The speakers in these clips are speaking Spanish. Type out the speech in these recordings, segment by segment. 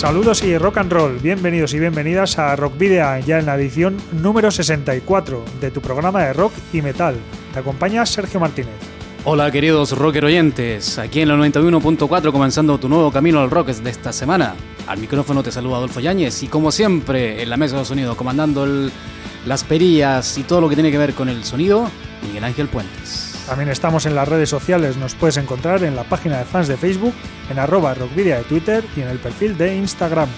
Saludos y rock and roll, bienvenidos y bienvenidas a Rock Video, ya en la edición número 64 de tu programa de rock y metal. Te acompaña Sergio Martínez. Hola queridos rocker oyentes, aquí en la 91.4 comenzando tu nuevo camino al rock de esta semana. Al micrófono te saluda Adolfo Yáñez y como siempre en la mesa de sonido comandando las perillas y todo lo que tiene que ver con el sonido, Miguel Ángel Puentes. También estamos en las redes sociales, nos puedes encontrar en la página de fans de Facebook, en arroba rockvidia de Twitter y en el perfil de Instagram.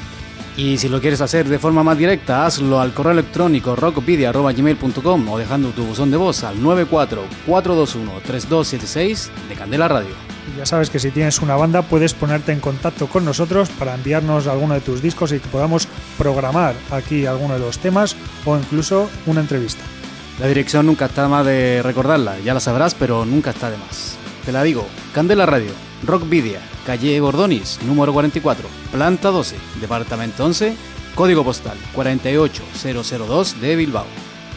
Y si lo quieres hacer de forma más directa, hazlo al correo electrónico rockvidia.gmail.com o dejando tu buzón de voz al 944213276 de Candela Radio. Y ya sabes que si tienes una banda puedes ponerte en contacto con nosotros para enviarnos alguno de tus discos y que podamos programar aquí alguno de los temas o incluso una entrevista. La dirección nunca está más de recordarla, ya la sabrás, pero nunca está de más. Te la digo, Candela Radio, Rockvidia, calle Gordonis, número 44, planta 12, departamento 11, código postal 48002 de Bilbao.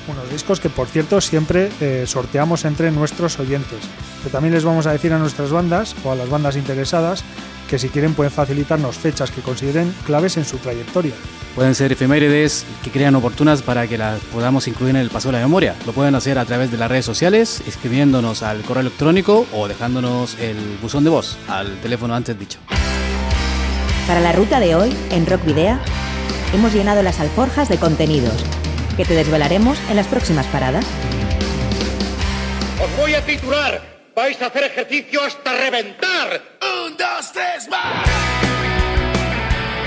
Unos discos que, por cierto, siempre eh, sorteamos entre nuestros oyentes. Pero también les vamos a decir a nuestras bandas o a las bandas interesadas que si quieren pueden facilitarnos fechas que consideren claves en su trayectoria. Pueden ser efemérides que crean oportunas para que las podamos incluir en el paso de la memoria. Lo pueden hacer a través de las redes sociales, escribiéndonos al correo electrónico o dejándonos el buzón de voz al teléfono antes dicho. Para la ruta de hoy, en Rock Video, hemos llenado las alforjas de contenidos que te desvelaremos en las próximas paradas. Os voy a titular. Vais a hacer ejercicio hasta reventar. Un, dos, tres, más.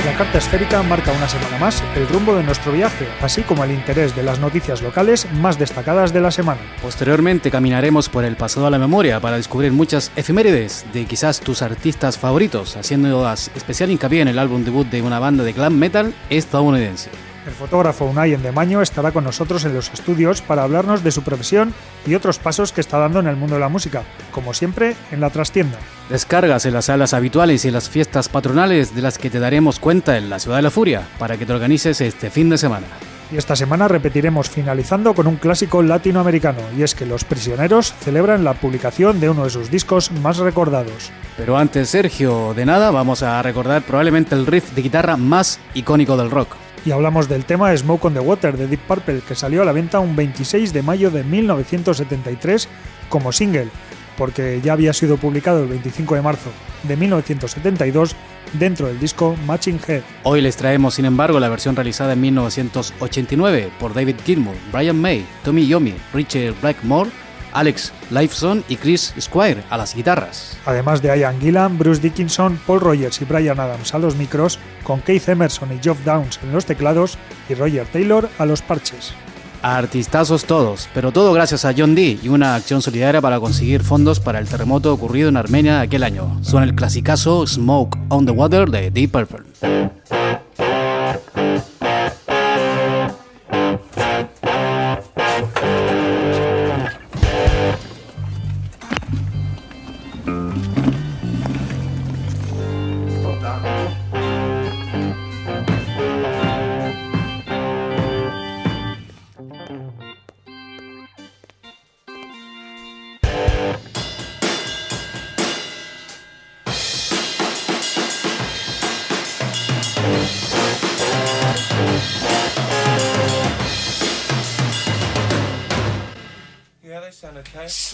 La carta esférica marca una semana más el rumbo de nuestro viaje, así como el interés de las noticias locales más destacadas de la semana. Posteriormente caminaremos por el pasado a la memoria para descubrir muchas efemérides de quizás tus artistas favoritos, haciendo especial hincapié en el álbum debut de una banda de glam metal estadounidense. El fotógrafo Unai Endemaño estará con nosotros en los estudios para hablarnos de su profesión y otros pasos que está dando en el mundo de la música, como siempre en la trastienda. Descargas en las salas habituales y en las fiestas patronales de las que te daremos cuenta en la Ciudad de la Furia para que te organices este fin de semana. Y esta semana repetiremos finalizando con un clásico latinoamericano, y es que Los Prisioneros celebran la publicación de uno de sus discos más recordados. Pero antes, Sergio, de nada, vamos a recordar probablemente el riff de guitarra más icónico del rock y hablamos del tema Smoke on the Water de Deep Purple que salió a la venta un 26 de mayo de 1973 como single, porque ya había sido publicado el 25 de marzo de 1972 dentro del disco Matching Head. Hoy les traemos, sin embargo, la versión realizada en 1989 por David Gilmour, Brian May, Tommy Yomi, Richard Blackmore Alex Lifeson y Chris Squire a las guitarras. Además de Ian Gillan, Bruce Dickinson, Paul Rogers y Brian Adams a los micros, con Keith Emerson y Geoff Downs en los teclados y Roger Taylor a los parches. Artistazos todos, pero todo gracias a John Dee y una acción solidaria para conseguir fondos para el terremoto ocurrido en Armenia aquel año. Son el clasicazo Smoke on the Water de Deep Purple. Yes.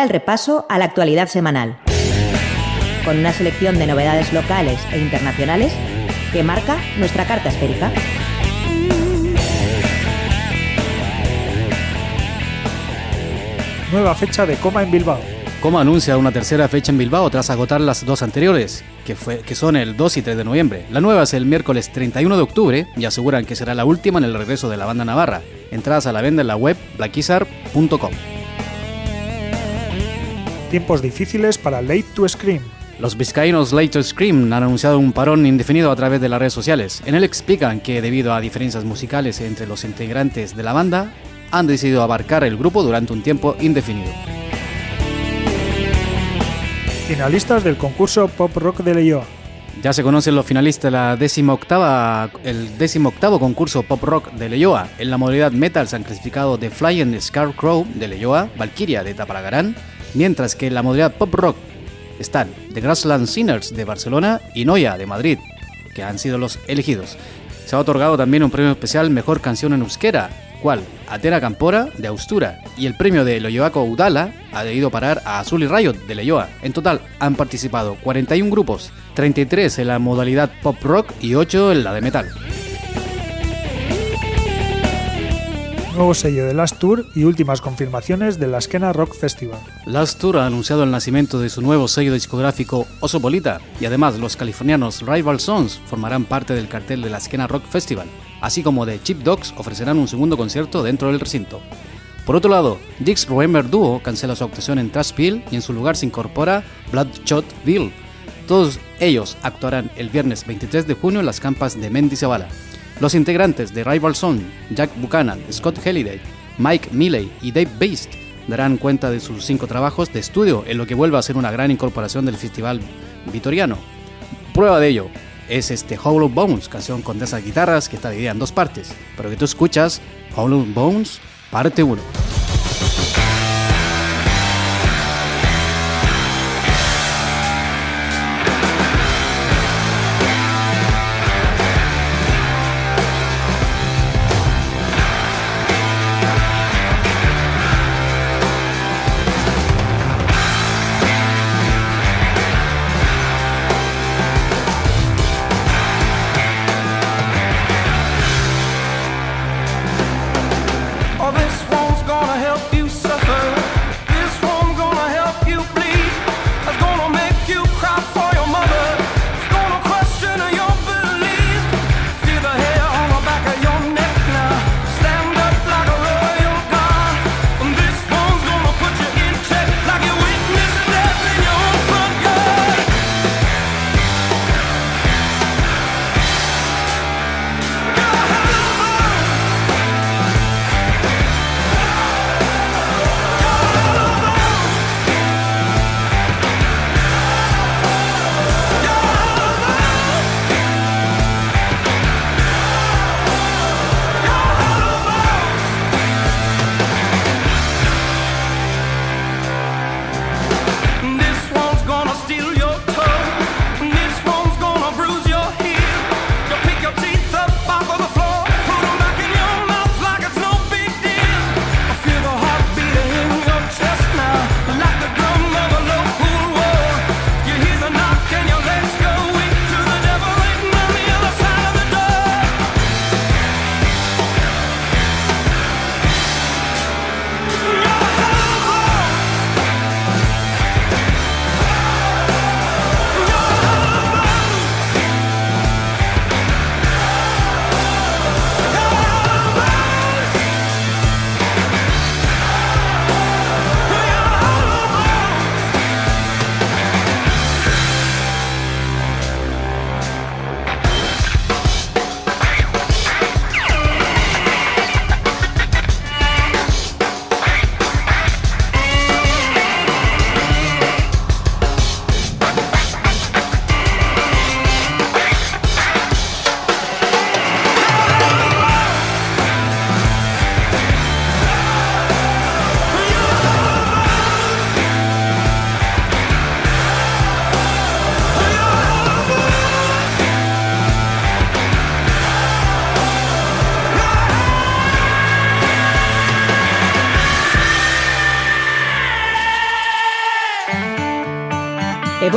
Ahora el repaso a la actualidad semanal, con una selección de novedades locales e internacionales que marca nuestra carta esférica. Nueva fecha de Coma en Bilbao. Coma anuncia una tercera fecha en Bilbao tras agotar las dos anteriores, que, fue, que son el 2 y 3 de noviembre. La nueva es el miércoles 31 de octubre y aseguran que será la última en el regreso de la banda navarra. Entradas a la venta en la web blackizar.com. Tiempos difíciles para Late to Scream. Los vizcaínos Late to Scream han anunciado un parón indefinido a través de las redes sociales. En él explican que debido a diferencias musicales entre los integrantes de la banda, han decidido abarcar el grupo durante un tiempo indefinido. Finalistas del concurso Pop Rock de Leyoa. Ya se conocen los finalistas de la 18 el 18 concurso Pop Rock de Leyoa. En la modalidad metal se han clasificado The Flying Scarecrow de Leyoa, Valkyria de Tapalagarán, mientras que en la modalidad pop rock están The Grassland Sinners de Barcelona y Noia de Madrid, que han sido los elegidos. Se ha otorgado también un premio especial Mejor Canción en Euskera, cual Atera Campora de Austura y el premio de Loyoaco Udala ha debido parar a Azul y Riot de Leyoa. En total han participado 41 grupos, 33 en la modalidad pop rock y 8 en la de metal. Nuevo sello de Last Tour y últimas confirmaciones de la Esquena Rock Festival. Last Tour ha anunciado el nacimiento de su nuevo sello discográfico Osopolita y además los californianos Rival Sons formarán parte del cartel de la Esquena Rock Festival, así como de Chip Dogs ofrecerán un segundo concierto dentro del recinto. Por otro lado, Dix Remember Duo cancela su actuación en Trashville y en su lugar se incorpora Bloodshotville. Todos ellos actuarán el viernes 23 de junio en las campas de Mendy los integrantes de Rival Son, Jack Buchanan, Scott Halliday, Mike Milley y Dave Beast darán cuenta de sus cinco trabajos de estudio en lo que vuelve a ser una gran incorporación del festival vitoriano. Prueba de ello es este Hollow Bones, canción con esas guitarras que está dividida en dos partes, pero que tú escuchas Hollow Bones parte 1.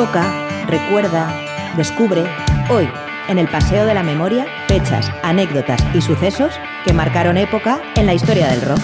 Evoca, recuerda, descubre, hoy, en el Paseo de la Memoria, fechas, anécdotas y sucesos que marcaron época en la historia del rock.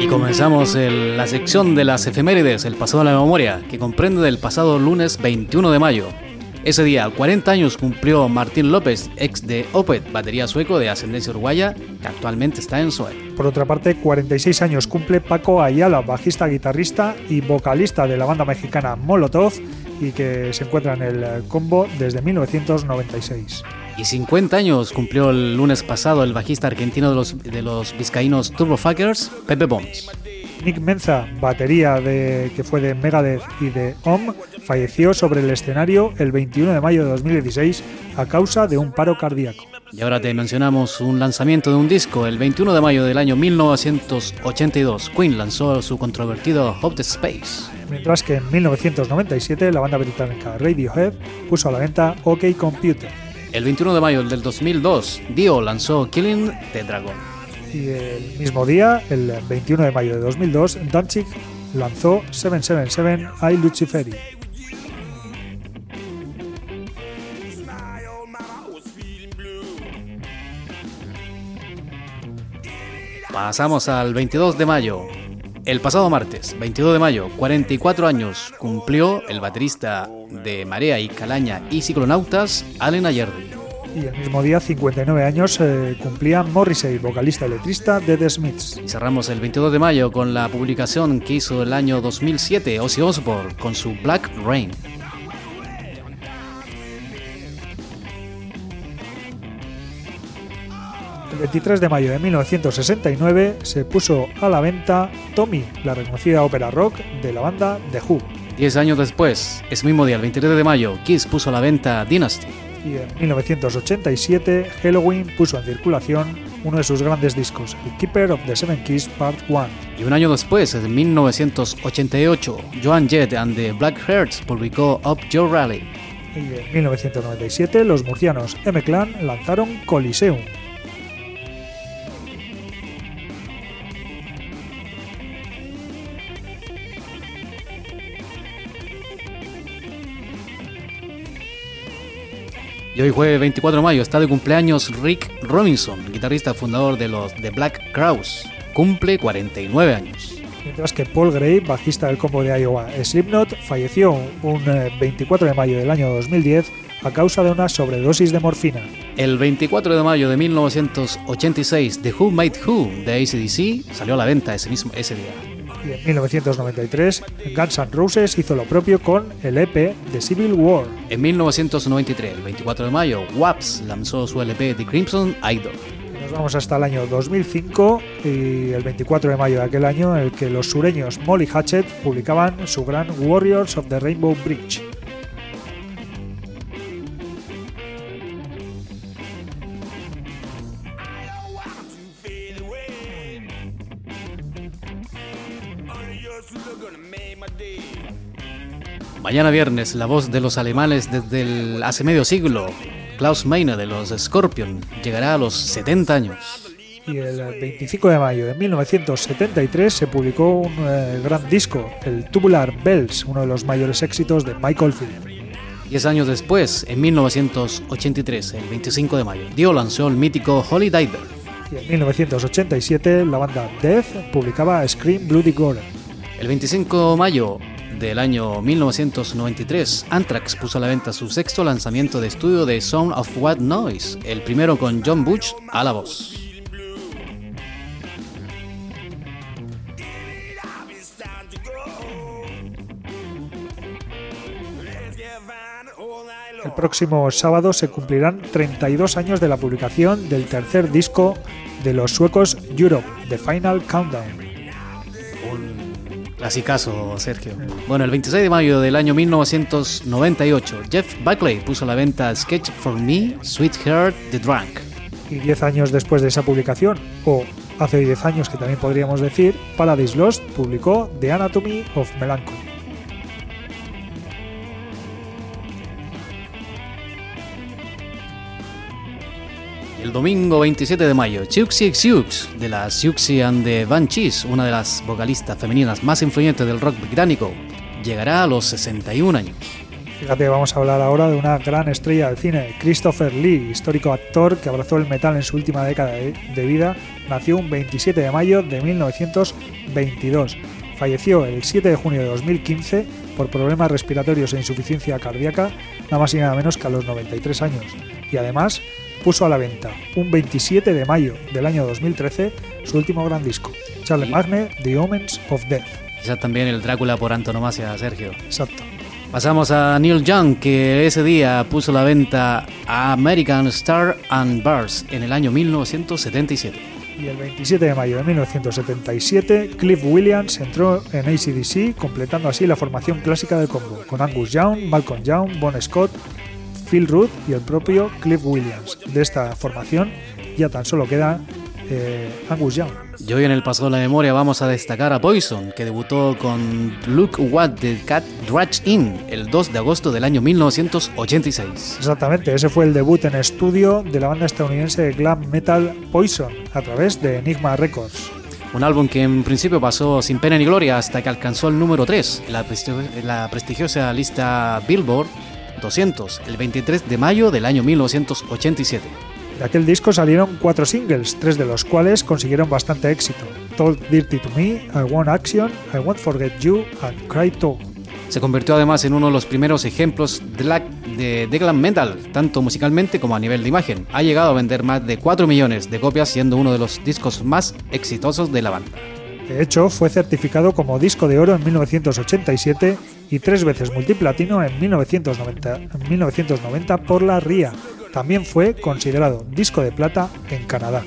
Y comenzamos la sección de las efemérides, el pasado de la memoria, que comprende del pasado lunes 21 de mayo. Ese día, 40 años cumplió Martín López, ex de Opet, batería sueco de ascendencia uruguaya, que actualmente está en Zoe. Por otra parte, 46 años cumple Paco Ayala, bajista, guitarrista y vocalista de la banda mexicana Molotov y que se encuentra en el eh, combo desde 1996. Y 50 años cumplió el lunes pasado el bajista argentino de los, de los vizcaínos Turbofuckers, Pepe Bombs. Nick Menza, batería de, que fue de Megadeth y de OM, falleció sobre el escenario el 21 de mayo de 2016 a causa de un paro cardíaco. Y ahora te mencionamos un lanzamiento de un disco. El 21 de mayo del año 1982, Queen lanzó su controvertido Hope the Space. Mientras que en 1997 la banda británica Radiohead puso a la venta OK Computer. El 21 de mayo del 2002, Dio lanzó Killing the Dragon. Y el mismo día, el 21 de mayo de 2002, Danzig lanzó 777 I Luciferi. Pasamos al 22 de mayo. El pasado martes, 22 de mayo, 44 años, cumplió el baterista de Marea y Calaña y Ciclonautas, Allen Ayerdi. Y el mismo día, 59 años, eh, cumplía Morrissey, vocalista y letrista de The Smiths. Y cerramos el 22 de mayo con la publicación que hizo el año 2007 Ozzy Osbourne con su Black Rain. El 23 de mayo de 1969 se puso a la venta Tommy, la reconocida ópera rock de la banda The Who. Diez años después, ese mismo día, el 23 de mayo, Kiss puso a la venta Dynasty. Y en 1987 Halloween puso en circulación uno de sus grandes discos, The Keeper of the Seven Keys Part 1. Y un año después, en 1988, Joan Jett and the Black Hearts publicó Up Your Rally. Y en 1997 los murcianos M-Clan lanzaron Coliseum. Y hoy jueves 24 de mayo está de cumpleaños Rick Robinson, guitarrista fundador de los The Black Crowes. Cumple 49 años. Mientras que Paul Gray, bajista del combo de Iowa Slipknot, falleció un eh, 24 de mayo del año 2010 a causa de una sobredosis de morfina. El 24 de mayo de 1986, The Who Made Who de ACDC salió a la venta ese, mismo, ese día. Y en 1993 Guns N' Roses hizo lo propio con el EP de Civil War. En 1993, el 24 de mayo, Waps lanzó su LP The Crimson Idol. Nos vamos hasta el año 2005 y el 24 de mayo de aquel año en el que los sureños Molly Hatchet publicaban su gran Warriors of the Rainbow Bridge. Mañana viernes, la voz de los alemanes desde el, hace medio siglo, Klaus Meine de los Scorpion, llegará a los 70 años. Y el 25 de mayo de 1973 se publicó un eh, gran disco, el Tubular Bells, uno de los mayores éxitos de Michael Field. Diez años después, en 1983, el 25 de mayo, Dio lanzó el mítico Holy Diver. Y en 1987 la banda Death publicaba Scream Bloody Gore. El 25 de mayo del año 1993, Anthrax puso a la venta su sexto lanzamiento de estudio de Sound of What Noise, el primero con John Butch a la voz. El próximo sábado se cumplirán 32 años de la publicación del tercer disco de los suecos Europe, The Final Countdown. Clasicazo, Sergio. Bueno, el 26 de mayo del año 1998, Jeff Buckley puso a la venta Sketch for Me, Sweetheart, The Drunk. Y 10 años después de esa publicación, o hace 10 años que también podríamos decir, Paradise Lost publicó The Anatomy of Melancholy. El domingo 27 de mayo, Siouxsie Sioux de la Siouxsie and the Banshees, una de las vocalistas femeninas más influyentes del rock británico, llegará a los 61 años. Fíjate, vamos a hablar ahora de una gran estrella del cine, Christopher Lee, histórico actor que abrazó el metal en su última década de vida, nació un 27 de mayo de 1922. Falleció el 7 de junio de 2015 por problemas respiratorios e insuficiencia cardíaca, nada más y nada menos que a los 93 años. Y además puso a la venta un 27 de mayo del año 2013 su último gran disco, Charles Magne, The Omens of Death. Ya también el Drácula por antonomasia, Sergio. Exacto. Pasamos a Neil Young, que ese día puso a la venta a American Star and Bars en el año 1977 y el 27 de mayo de 1977 Cliff Williams entró en ACDC, completando así la formación clásica del combo, con Angus Young, Malcolm Young, Bon Scott, Phil Rudd y el propio Cliff Williams. De esta formación ya tan solo queda eh, Angus Young. Y hoy en el Paso de la Memoria vamos a destacar a Poison, que debutó con Look What the Cat Dratch In el 2 de agosto del año 1986. Exactamente, ese fue el debut en estudio de la banda estadounidense de glam metal Poison a través de Enigma Records. Un álbum que en principio pasó sin pena ni gloria hasta que alcanzó el número 3 en la, prestigiosa lista Billboard 200 el 23 de mayo del año 1987. De aquel disco salieron cuatro singles, tres de los cuales consiguieron bastante éxito. Told Dirty to Me, I Want Action, I Won't Forget You and Cry To. Se convirtió además en uno de los primeros ejemplos de, de, glam metal, tanto musicalmente como a nivel de imagen. Ha llegado a vender más de 4 millones de copias, siendo uno de los discos más exitosos de la banda. De hecho, fue certificado como disco de oro en 1987 y tres veces multiplatino en 1990, en 1990 por la RIA, también fue considerado disco de plata en Canadá.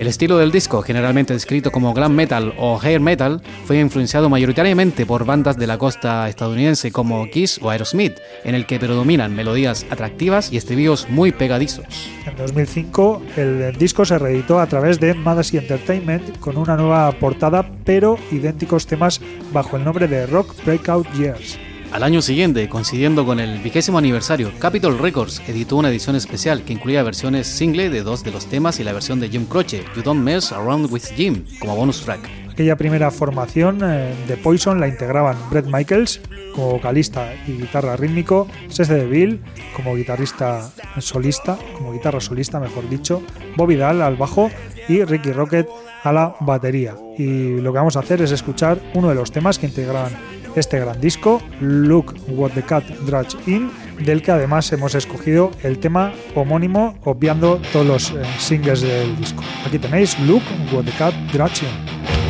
El estilo del disco, generalmente descrito como glam metal o hair metal, fue influenciado mayoritariamente por bandas de la costa estadounidense como Kiss o Aerosmith, en el que predominan melodías atractivas y estribillos muy pegadizos. En 2005, el disco se reeditó a través de Madasi Entertainment con una nueva portada, pero idénticos temas bajo el nombre de Rock Breakout Years. Al año siguiente, coincidiendo con el vigésimo aniversario, Capitol Records editó una edición especial que incluía versiones single de dos de los temas y la versión de Jim Croce, You Don't Mess Around with Jim, como bonus track. Aquella primera formación eh, de Poison la integraban Brett Michaels como vocalista y guitarra rítmico, Cece DeVille como guitarrista solista, como guitarra solista mejor dicho, Bobby Dahl al bajo y Ricky Rocket a la batería. Y lo que vamos a hacer es escuchar uno de los temas que integraban este gran disco, Look What the Cat Dratch In, del que además hemos escogido el tema homónimo, obviando todos los eh, singles del disco. Aquí tenéis Look What the Cat Dratch In.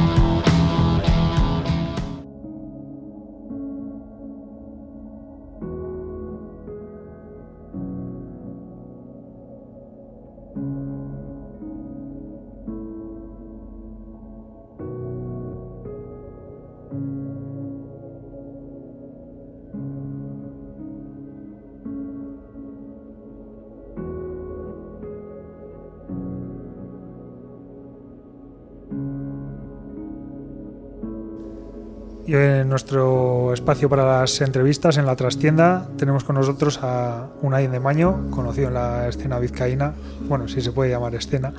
Y en nuestro espacio para las entrevistas, en la trastienda, tenemos con nosotros a Unai de Maño, conocido en la escena vizcaína, bueno, si se puede llamar escena,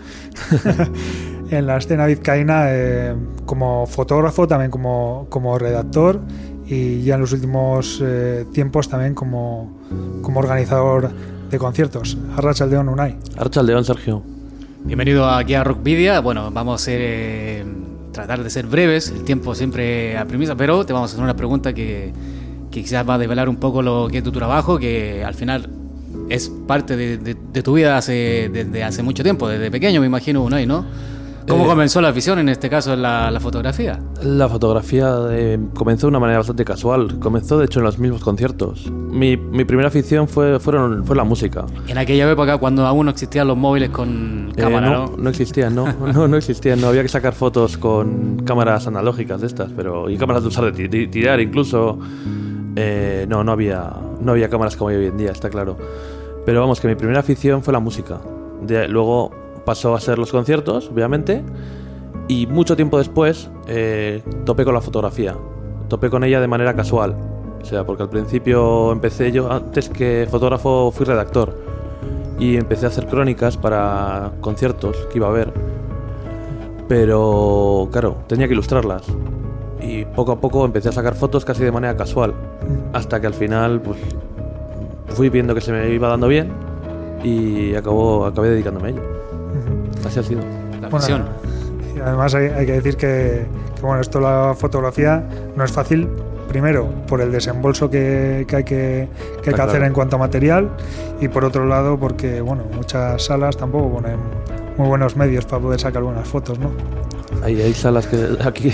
en la escena vizcaína eh, como fotógrafo, también como, como redactor y ya en los últimos eh, tiempos también como, como organizador de conciertos. Arrachaldeón, Unai. Arrachaldeón, Sergio. Bienvenido aquí a Rockvidia. Bueno, vamos a eh, tratar de ser breves, el tiempo siempre apremisa, pero te vamos a hacer una pregunta que, que quizás va a desvelar un poco lo que es tu trabajo, que al final es parte de, tu vida desde hace mucho tiempo, desde pequeño me imagino, Unai, ¿no? ¿Cómo Eh, comenzó la afición en este caso la, la fotografía? La fotografía eh, comenzó de una manera bastante casual. Comenzó, de hecho, en los mismos conciertos. Mi, mi primera afición fue, fueron, fue la música. En aquella época cuando aún no existían los móviles con Eh, cámara, no, ¿no? no existían, no, no, no existían. No había que sacar fotos con cámaras analógicas de estas, pero y cámaras de usar de ti- ti- tirar incluso. Eh, no, no había, no había cámaras como hay hoy en día, está claro. Pero vamos, que mi primera afición fue la música. De, luego pasó a ser los conciertos, obviamente. Y mucho tiempo después eh, topé con la fotografía. Topé con ella de manera casual. O sea, porque al principio empecé yo, antes que fotógrafo, fui redactor. Y empecé a hacer crónicas para conciertos que iba a ver. Pero, claro, tenía que ilustrarlas. Y poco a poco empecé a sacar fotos casi de manera casual. Hasta que al final, pues, fui viendo que se me iba dando bien. Y acabó, acabé dedicándome a ello. Así ha sido. La Bueno, afición. y además hay, hay que decir que, que, bueno, esto la fotografía no es fácil, primero por el desembolso que, que hay que, que, hay que Está hacer claro. en cuanto a material y por otro lado porque bueno, muchas salas tampoco ponen muy buenos medios para poder sacar buenas fotos, ¿no? Hay, hay salas que aquí,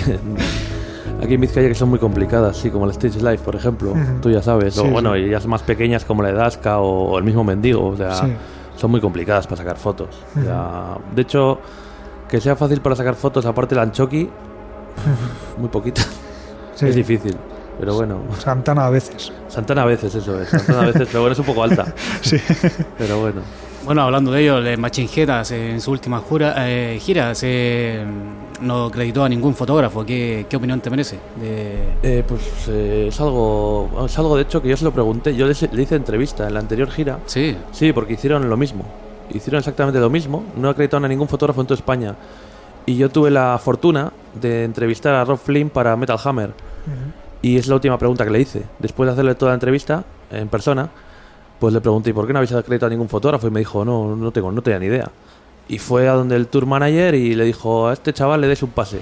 aquí en Vizcaya que son muy complicadas, sí, como el Stage Life, por ejemplo, Ujú. tú ya sabes. Sí, o bueno, sí. y las más pequeñas como la Edasca o, el mismo Mendigo, o sea, Sí. Son muy complicadas para sacar fotos. O sea, de hecho, que sea fácil para sacar fotos, aparte la Anchoqui, muy poquita. Sí. Es difícil, pero bueno. Santana a veces. Santana a veces, eso es. Santana a veces, pero bueno, es un poco alta. Sí. Pero bueno. Bueno, hablando de ello, el Machine Head en su última jura, eh, gira se, no acreditó a ningún fotógrafo. ¿Qué, qué opinión te merece? De... Eh, pues eh, es algo es algo de hecho que yo se lo pregunté. Yo le, le hice entrevista en la anterior gira. Sí, Sí, porque hicieron lo mismo. Hicieron exactamente lo mismo. No acreditaron a ningún fotógrafo en toda España. Y yo tuve la fortuna de entrevistar a Rob Flynn para Metal Hammer. Y es la última pregunta que le hice. Después de hacerle toda la entrevista en persona, pues le pregunté, ¿y por qué no habéis acreditado a ningún fotógrafo? Y me dijo, no, no tengo, no tenía ni idea. Y fue a donde el tour manager y le dijo, a este chaval le des un pase.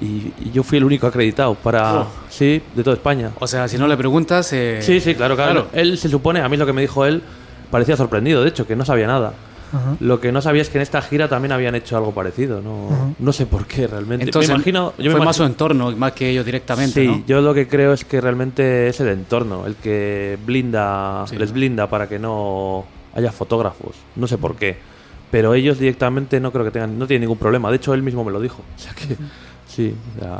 Y, y yo fui el único acreditado para... Oh. Sí, de toda España. o sea, si no le preguntas... eh, Sí, sí, claro, claro, claro. Él se supone, a mí lo que me dijo él, parecía sorprendido, de hecho, que no sabía nada. Ajá. Lo que no sabía es que en esta gira también habían hecho algo parecido. No, no sé por qué realmente. Entonces, me imagino, yo me fue más su imagino- entorno, más que ellos directamente, Sí, ¿no? yo lo que creo es que realmente es el entorno el que blinda, Sí. les blinda para que no haya fotógrafos. No sé por qué. Pero ellos directamente no creo que tengan, no tienen ningún problema. De hecho, él mismo me lo dijo. O sea que, sí,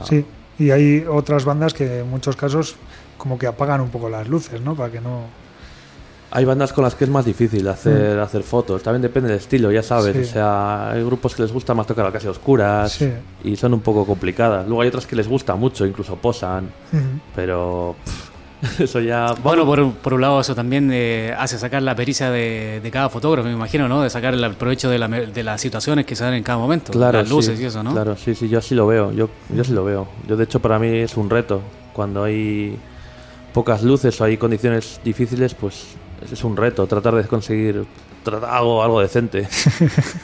Sí. Y hay otras bandas que en muchos casos como que apagan un poco las luces, ¿no? Para que no... Hay bandas con las que es más difícil hacer, hacer fotos. También depende del estilo, ya sabes. Sí. O sea, hay grupos que les gusta más tocar a casi oscuras Sí. y son un poco complicadas. Luego hay otras que les gusta mucho, incluso posan. Pero pff, eso ya. Bueno, por, por un lado eso también eh, hace sacar la pericia de, de cada fotógrafo, me imagino, ¿no? De sacar el provecho de, la, de las situaciones que se dan en cada momento. claro, las luces sí, y eso, ¿no? Claro, sí, sí, yo así lo veo. Yo, yo sí lo veo. Yo, de hecho, para mí es un reto. Cuando hay pocas luces o hay condiciones difíciles, pues es, un reto tratar de conseguir tratar algo, algo decente.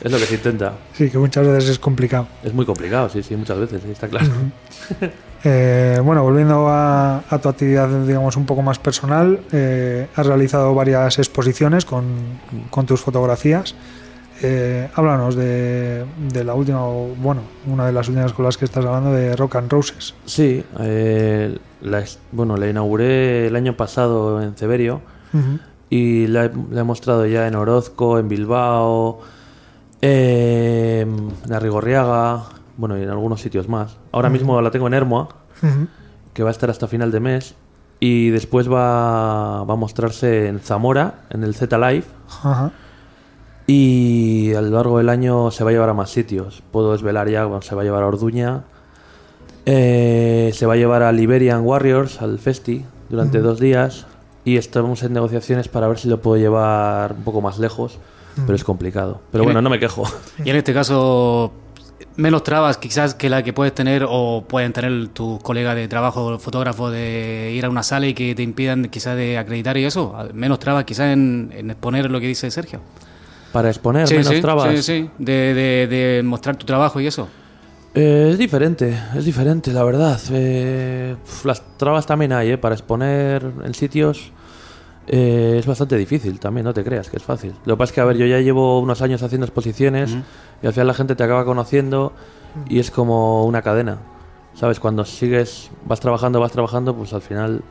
es lo que se intenta. Sí, que muchas veces es complicado. Es muy complicado, sí, sí, muchas veces, sí, está claro. Eh, bueno, volviendo a, a tu actividad, digamos, un poco más personal, eh, has realizado varias exposiciones con, con tus fotografías. Eh, háblanos de, de la última, bueno, una de las últimas con las que estás hablando de Rock and Roses. Sí, la, bueno, la inauguré el año pasado en Ceberio y la he, la he mostrado ya en Orozco, en Bilbao, en Arrigorriaga, bueno, y en algunos sitios más. Ahora mismo la tengo en Hermoa, que va a estar hasta final de mes, y después va, va a mostrarse en Zamora, en el Z Live, Ajá. y a lo largo del año se va a llevar a más sitios. Puedo desvelar ya, bueno, se va a llevar a Orduña, eh, se va a llevar a Liberian Warriors, al Festi, durante dos días, y estamos en negociaciones para ver si lo puedo llevar un poco más lejos, pero es complicado. Pero bueno, no me quejo. Y en este caso, menos trabas quizás que la que puedes tener o pueden tener tus colegas de trabajo, fotógrafos, de ir a una sala y que te impidan quizás de acreditar y eso. Menos trabas quizás en, en exponer lo que dice Sergio. Para exponer Sí, menos sí, trabas. sí, sí, de, de- de mostrar tu trabajo y eso. Eh, es diferente, es diferente, la verdad. Eh, las trabas también hay, ¿eh? Para exponer en sitios eh, es bastante difícil también, no te creas que es fácil. Lo que pasa es que, a ver, yo ya llevo unos años haciendo exposiciones y al final la gente te acaba conociendo y es como una cadena. ¿Sabes? Cuando sigues, vas trabajando, vas trabajando, pues al final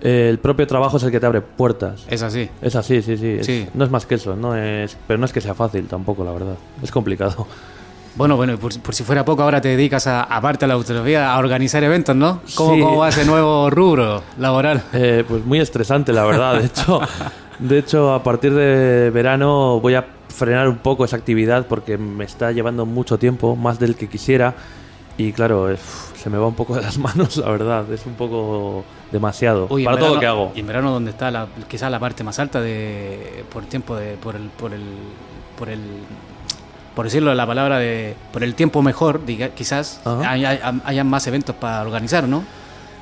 eh, el propio trabajo es el que te abre puertas. Es así. Es así, sí, sí. es- Sí. No es más que eso, no es, pero no es que sea fácil tampoco, la verdad. Es complicado. Bueno, bueno, por, por si fuera poco, ahora te dedicas, a, aparte de la fotografía, a organizar eventos, ¿no? ¿Cómo, Sí. cómo va ese nuevo rubro laboral? Eh, pues muy estresante, la verdad. De hecho, de hecho, a partir de verano voy a frenar un poco esa actividad porque me está llevando mucho tiempo, más del que quisiera. Y claro, eh, se me va un poco de las manos, la verdad. Es un poco demasiado Uy, para todo lo que verano- hago. Y en verano, donde está la, quizás la parte más alta de por tiempo de por el por el por el por decirlo de la palabra de por el tiempo mejor, diga, quizás hay- hay- hayan más eventos para organizar, ¿no?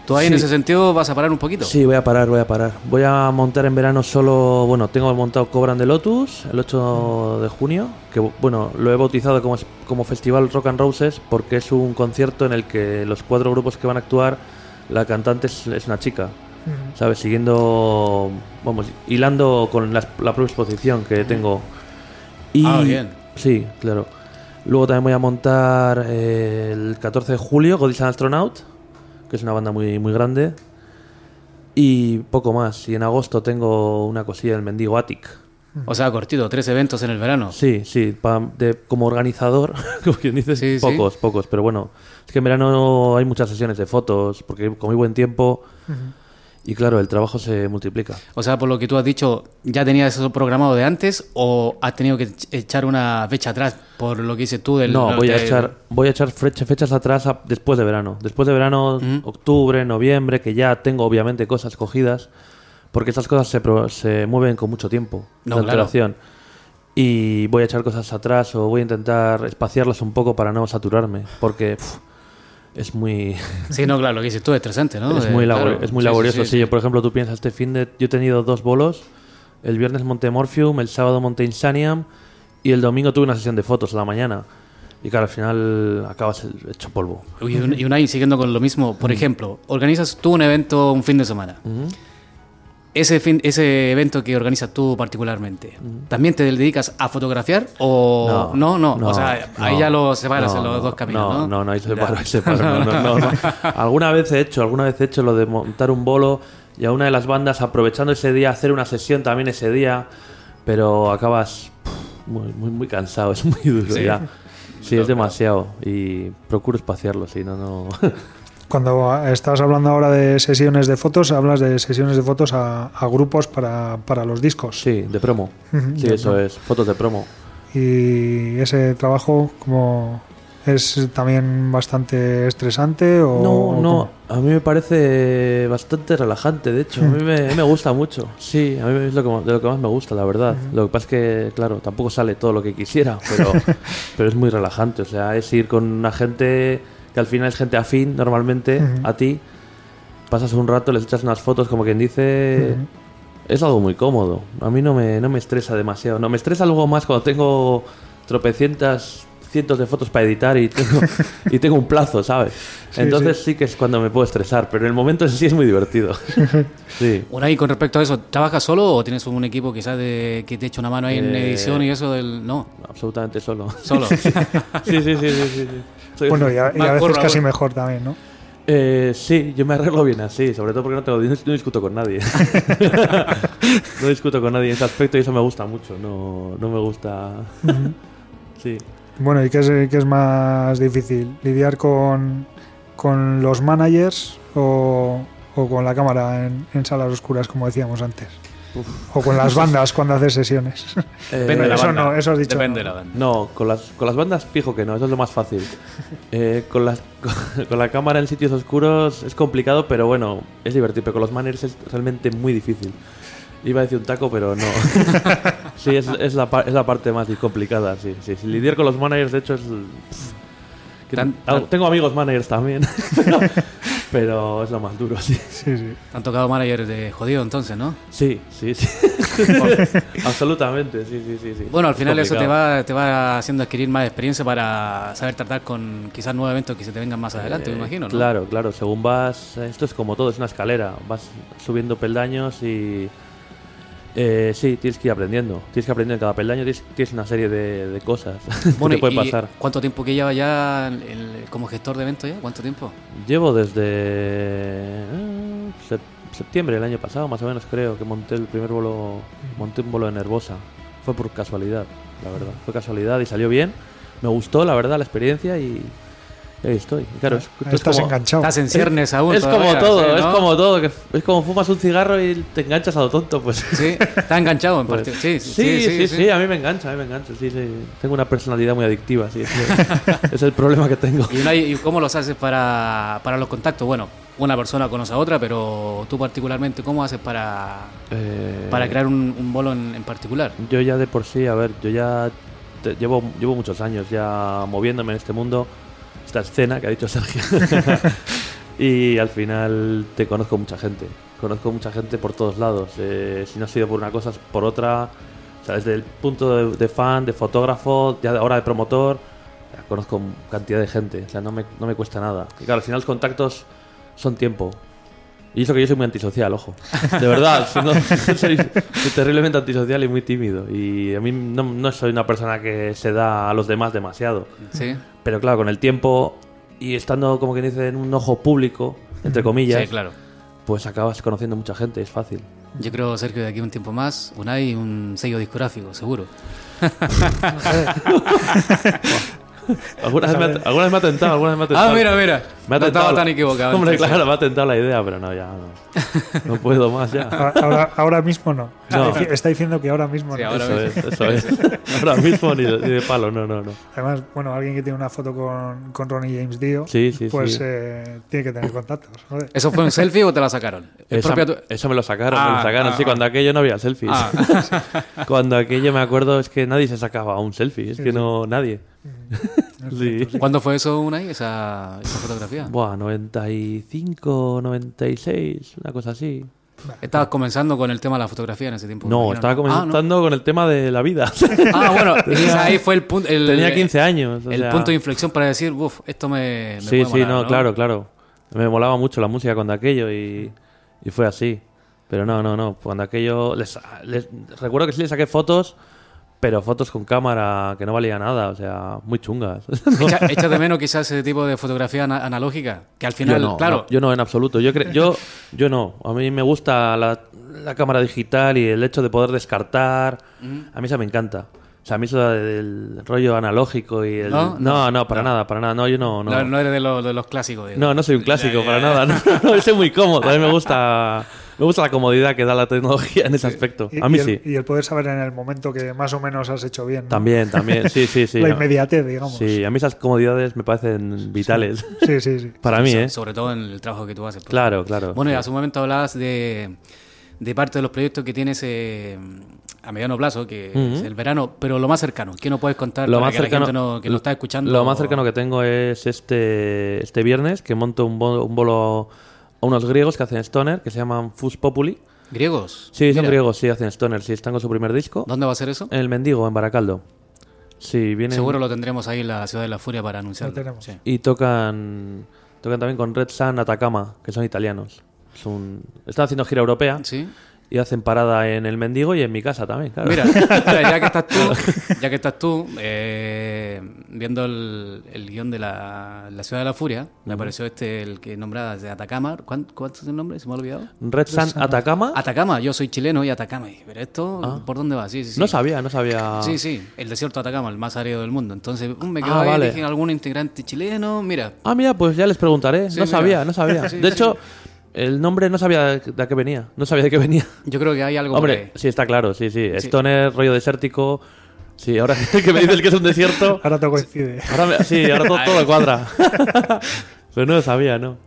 Tú ahí en Sí. ese sentido vas a parar un poquito. Sí, voy a parar, voy a parar. Voy a montar en verano solo, bueno, tengo montado Cobran de Lotus el 8 de junio, que bueno, lo he bautizado como, como Festival Rock and Roses porque es un concierto en el que los cuatro grupos que van a actuar, la cantante es, es una chica, ¿sabes? Siguiendo, vamos, hilando con la, la propia exposición que tengo. Y, Ah, bien. Sí, claro. Luego también voy a montar eh, el 14 de julio Godis Astronaut, que es una banda muy, muy grande. Y poco más. Y en agosto tengo una cosilla del Mendigo Attic. O sea, cortito, tres eventos en el verano. Sí, sí, pa- de- como organizador, como quien dice, Sí, sí. pocos, pocos. Pero bueno, es que en verano hay muchas sesiones de fotos, porque con muy buen tiempo. Y claro, el trabajo se multiplica. O sea, por lo que tú has dicho, ¿ya tenías eso programado de antes o has tenido que ech- echar una fecha atrás por lo que dices tú del No, voy a echar, voy a echar fecha- fechas atrás a- después de verano. Después de verano, octubre, noviembre, que ya tengo obviamente cosas cogidas, porque esas cosas se, pro- se mueven con mucho tiempo No, de claro. antelación. Y voy a echar cosas atrás o voy a intentar espaciarlas un poco para no saturarme, porque es muy Sí, no, claro, lo que dices tú es estresante, ¿no? es Eh, muy, claro. labor- es muy Sí, laborioso. sí, Sí, sí. yo, por ejemplo, tú piensas, este fin de... Yo he tenido dos bolos. El viernes monté Morphium, el sábado monté Insaniam y el domingo tuve una sesión de fotos a la mañana. Y claro, al final acabas hecho polvo. Y un- y Unai, siguiendo con lo mismo, por ejemplo, organizas tú un evento un fin de semana. Ese, fin, ese evento que organizas tú particularmente, ¿también te dedicas a fotografiar o no? No, O sea, ahí no, ya lo separas no, en los no, dos caminos, ¿no? No, no, no, ahí separo, ahí separo. No, no, no, no. Alguna vez he hecho, alguna vez he hecho lo de montar un bolo y a una de las bandas aprovechando ese día hacer una sesión también ese día, pero acabas pff, muy, muy, muy cansado, es muy duro Sí. ya. Sí, es demasiado y procuro espaciarlo, si no, no. Cuando estás hablando ahora de sesiones de fotos, hablas de sesiones de fotos a, a grupos para, para los discos. Sí, de promo. Sí, eso es, fotos de promo. Y ese trabajo como es también bastante estresante o No, no, a mí me parece bastante relajante, de hecho, a mí me, me gusta mucho, sí, a mí es lo que, de lo que más me gusta, la verdad. Lo que pasa es que, claro, tampoco sale todo lo que quisiera, pero, pero es muy relajante, o sea, es ir con una gente que al final es gente afín normalmente a ti, pasas un rato, les echas unas fotos, como quien dice, es algo muy cómodo. A mí no me, no me estresa demasiado. No, me estresa algo más cuando tengo tropecientas cientos de fotos para editar y tengo, y tengo un plazo, ¿sabes? Entonces sí. que es cuando me puedo estresar, pero en el momento en sí es muy divertido. sí. Bueno, y con respecto a eso, ¿trabajas solo o tienes un equipo quizás de, que te eche una mano ahí en Eh, edición y eso del... No, Absolutamente solo. solo. sí, sí, sí, sí, sí, sí. Soy- Bueno, y a, y a veces casi bueno. mejor también, ¿no? Eh, sí, yo me arreglo bien así, sobre todo porque no, tengo, no discuto con nadie. no discuto con nadie en ese aspecto y eso me gusta mucho. No, no me gusta. sí. Bueno, ¿y qué es, qué es más difícil? ¿Lidiar con, con los managers o, o con la cámara en, en salas oscuras, como decíamos antes? O con las bandas cuando haces sesiones. Eh, la eso banda. no, eso has dicho Depende no. de la banda. No, con las, con las bandas fijo que no, eso es lo más fácil. Eh, con, las, con la cámara en sitios oscuros es complicado, pero bueno, es divertido. Pero con los manners es realmente muy difícil. Iba a decir un taco, pero no. sí, es, es, la, es la parte más complicada, sí, sí. sí. Lidiar con los managers, de hecho, es... pff, Tan- ah, tan- Tengo amigos managers también, pero, pero es lo más duro, sí. Sí, sí. Te han tocado managers de jodido entonces, ¿no? Sí, sí, sí. Absolutamente, sí, sí, sí. sí. Bueno, al final Es eso te va, te va haciendo adquirir más experiencia para saber tratar con quizás nuevos eventos que se te vengan más adelante, me Eh, imagino, ¿no? Claro, claro. Según vas, esto es como todo, es una escalera. Vas subiendo peldaños y eh, sí, tienes que ir aprendiendo. Tienes que aprender en cada peldaño. Tienes, tienes una serie de, de cosas Bueno, que te puede y pasar. ¿cuánto tiempo que lleva ya el- como gestor de eventos ya? ¿Cuánto tiempo? Llevo desde eh, sep- septiembre del año pasado, más o menos creo, que monté el primer vuelo, monté un vuelo de Nervosa. Fue por casualidad, la verdad. Fue casualidad y salió bien. Me gustó, la verdad, la experiencia y ahí estoy. Claro, es, Ahí estás como- enganchado. Estás en ciernes aún. Es como todavía, todo, sí, es ¿no? como todo, que es como fumas un cigarro y te enganchas a lo tonto, pues. Sí, está enganchado en Pues, parte. Sí, sí, sí, sí, a mí me engancha, a mí me engancha, sí, sí. Tengo una personalidad muy adictiva, sí, es, es el problema que tengo. ¿Y, una- y cómo los haces para, para los contactos? Bueno, una persona conoce a otra, pero tú particularmente, ¿cómo haces para, Eh, para crear un, un bolo en, en particular? Yo ya de por sí, a ver, yo ya te- llevo, llevo muchos años ya moviéndome en este mundo, esta escena que ha dicho Sergio. y al final te conozco mucha gente. Conozco mucha gente por todos lados. Eh, si no ha sido por una cosa, es por otra. O sea, desde el punto de, fan, de fotógrafo, ya ahora de promotor, conozco cantidad de gente. O sea, no me, no me cuesta nada. Y claro, al final los contactos son tiempo. Y eso que yo soy muy antisocial, ojo. De verdad, no, soy, soy terriblemente antisocial y muy tímido. Y a mí no, no soy una persona que se da a los demás demasiado. Sí, Pero claro, con el tiempo y estando, como que dice, en un ojo público, entre comillas, sí, claro. pues acabas conociendo mucha gente, es fácil. Yo creo, Sergio, de aquí a un tiempo más, Unai, un sello discográfico, seguro. Alguna vez, me ha, alguna vez me ha tentado, alguna vez me ha tentado. Ah, mira, mira. Me ha no estaba tentado- tan equivocado. Hombre, entonces. claro, me ha tentado la idea, pero no, ya no. No puedo más ya. Ahora, ahora mismo no. No. Está dici- Está diciendo que ahora mismo Sí, no. ahora Eso mismo. es, eso es. Ahora mismo ni de, ni de palo, no, no, no. Además, bueno, alguien que tiene una foto con, con Ronnie James Dio, Sí, sí, pues sí. eh, tiene que tener contactos. joder. ¿Eso fue un selfie o te la sacaron? Esa- tu- Eso me lo sacaron, me Ah, lo sacaron. ah, sí, ah. cuando aquello no había selfies. Ah. cuando aquello me acuerdo es que nadie se sacaba un selfie, es que no, nadie. Sí. ¿Cuándo fue eso, Unai, esa, esa fotografía? Buah, 95, 96, una cosa así. Estabas comenzando con el tema de la fotografía en ese tiempo. No, imagino, estaba Ah, ¿no? comenzando con el tema de la vida. Ah, bueno, y ahí fue el punto. El, Tenía 15 años. o El sea, punto de inflexión para decir, uff, esto me. me Sí, puede sí, molar", no, claro, claro. Me molaba mucho la música cuando aquello y, y fue así. Pero no, no, no. Cuando aquello. Les, les- recuerdo que sí le saqué fotos, pero fotos con cámara que no valía nada, o sea, muy chungas. Echa- ¿Echas de menos quizás ese tipo de fotografía ana- analógica? Que al final, yo no, claro. no, yo no en absoluto. Yo, yo, yo no. A mí me gusta la, la cámara digital y el hecho de poder descartar. A mí eso me encanta. O sea, a mí eso del rollo analógico y el... ¿No? No, no, para nada, para nada. No, yo no... no, No, no, eres de, los- de los clásicos. digo. no, no soy un clásico, para nada. No, soy muy cómodo. A mí me gusta, me gusta la comodidad que da la tecnología en ese aspecto. Y, A mí y el, sí. y el poder saber en el momento que más o menos has hecho bien. ¿no? También, también. Sí, sí, sí. La inmediatez, digamos. Sí, a mí esas comodidades me parecen vitales. Sí, sí, sí. Para mí, So- ¿eh? Sobre todo en el trabajo que tú haces. pues. Claro, claro. Bueno, y hace un momento hablabas de, de parte de los proyectos que tienes eh, a mediano plazo, que es el verano, pero lo más cercano. ¿Qué no puedes contar lo para más que la cercano gente no- que nos está escuchando? lo más cercano que tengo es este este viernes que monto un, bo- un bolo a unos griegos que hacen stoner que se llaman Fus Populi ¿Griegos? Sí, son griegos, sí, hacen stoner, sí, están con su primer disco. ¿Dónde va a ser eso? En el Mendigo, en Baracaldo. Sí, vienen Seguro lo tendremos ahí en la Ciudad de la Furia para anunciarlo. Lo tenemos. Sí. y tocan tocan también con Red Sun Atacama, que son italianos. Es un- están haciendo gira europea ¿Sí? Y hacen parada en el Mendigo y en mi casa también, claro. Mira, mira, ya que estás tú, ya que estás tú eh, viendo el, el guion de la, la Ciudad de la Furia, me apareció este, el que nombrabas de Atacama. ¿Cuán- ¿Cuánto es el nombre? ¿Se me ha olvidado? Red Sun Atacama. Atacama, yo soy chileno y Atacama. Y Pero esto, ¿por dónde va? Sí, sí, sí. No sabía, no sabía. Sí, sí, el desierto de Atacama, el más árido del mundo. Entonces um, me quedo Ah, ahí, vale. dije, algún integrante chileno, mira. Ah, mira, pues ya les preguntaré. Sí, no mira. sabía, no sabía. Sí, de sí. hecho, el nombre no sabía de a qué venía. No sabía de qué venía. Yo creo que hay algo Hombre, ahí. sí, está claro, sí, sí. Stoner, rollo desértico. Sí, ahora que me dices que es un desierto. Ahora te coincide. Ahora me- sí, ahora todo, todo cuadra. Pero no lo sabía, ¿no?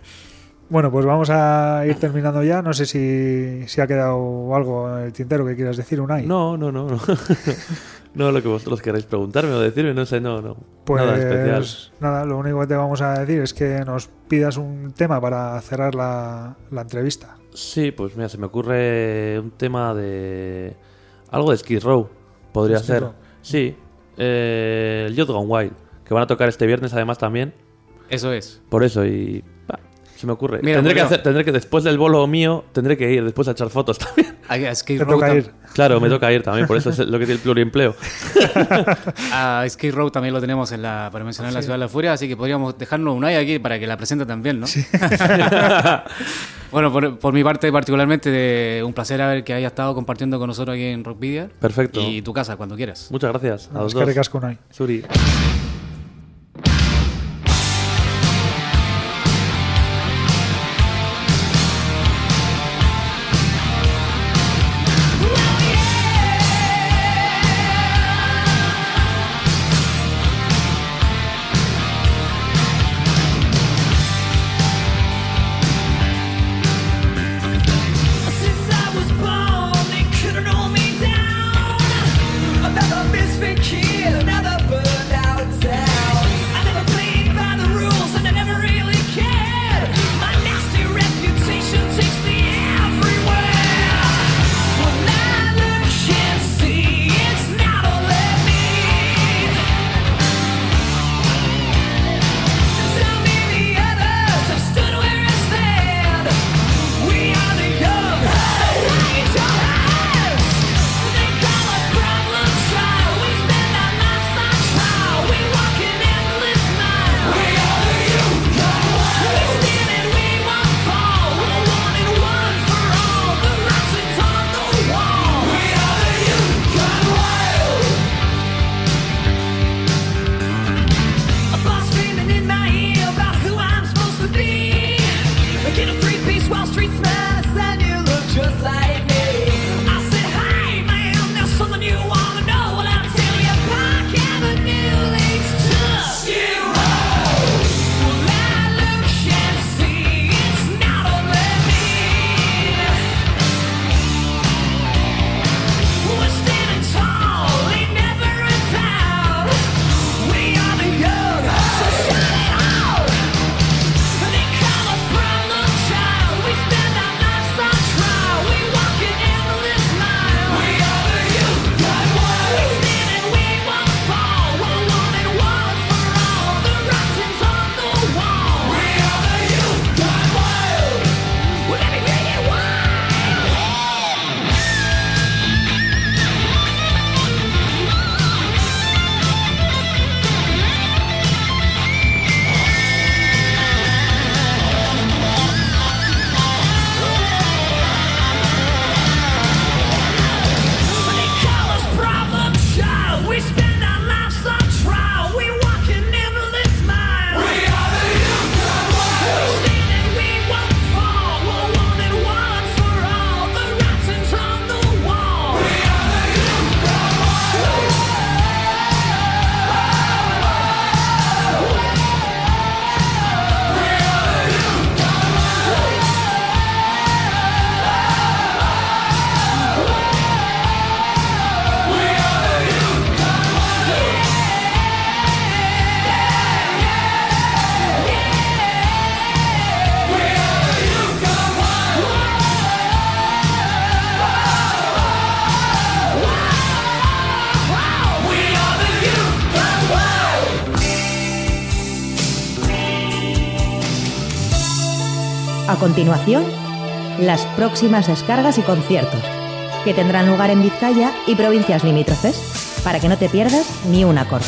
Bueno, pues vamos a ir terminando ya. No sé si, si ha quedado algo en el tintero que quieras decir, Unai. No, no, no. No, no lo que vosotros queréis preguntarme o decirme, no sé, no, no. Pues Nada especial. nada, lo único que te vamos a decir es que nos pidas un tema para cerrar la, la entrevista. Sí, pues mira, se me ocurre un tema de. Algo de Skid Row, podría ser. Row. Sí, eh, el Youth Gone Wild, que van a tocar este viernes además también. Eso es. Por eso, y. se me ocurre. Mira, tendré, que hacer, tendré que, después del bolo mío, tendré que ir, después a echar fotos también. Skid Te Row toca ir. Claro, me toca ir también, por eso es lo que tiene el pluriempleo. A Skid Row también lo tenemos en la, para mencionar en la Ciudad de la Furia, así que podríamos dejarnos un ahí aquí para que la presente también, ¿no? bueno, por, por mi parte particularmente, de, un placer haber que haya estado compartiendo con nosotros aquí en Rockvidia. Perfecto. Y tu casa, cuando quieras. Muchas gracias a los Es que dos. Suri. Continuación, las próximas descargas y conciertos, que tendrán lugar en Vizcaya y provincias limítrofes, para que no te pierdas ni un acorde.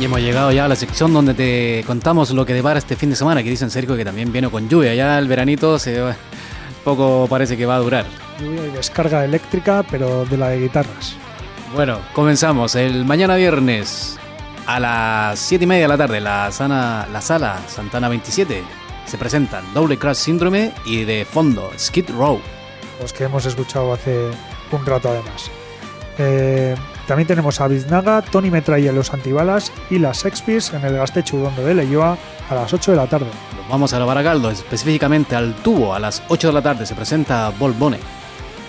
Y hemos llegado ya a la sección donde te contamos lo que depara este fin de semana, que dicen Sergio que también viene con lluvia. Ya el veranito se poco parece que va a durar. Lluvia y descarga eléctrica, pero de la de guitarras. Bueno, comenzamos. El mañana viernes a las 7 y media de la tarde, la, sana, la sala Santana 27 se presentan Double Crash Síndrome y de fondo Skid Row. los que hemos escuchado hace un rato además. Eh, también tenemos a Biznaga, Tony Metralla los Antibalas y las Sex Pistols en el Gastecho Udondo de Leyoa a las 8 de la tarde. Nos vamos a la Baracaldo, específicamente al Tubo, a las 8 de la tarde se presenta Volbone.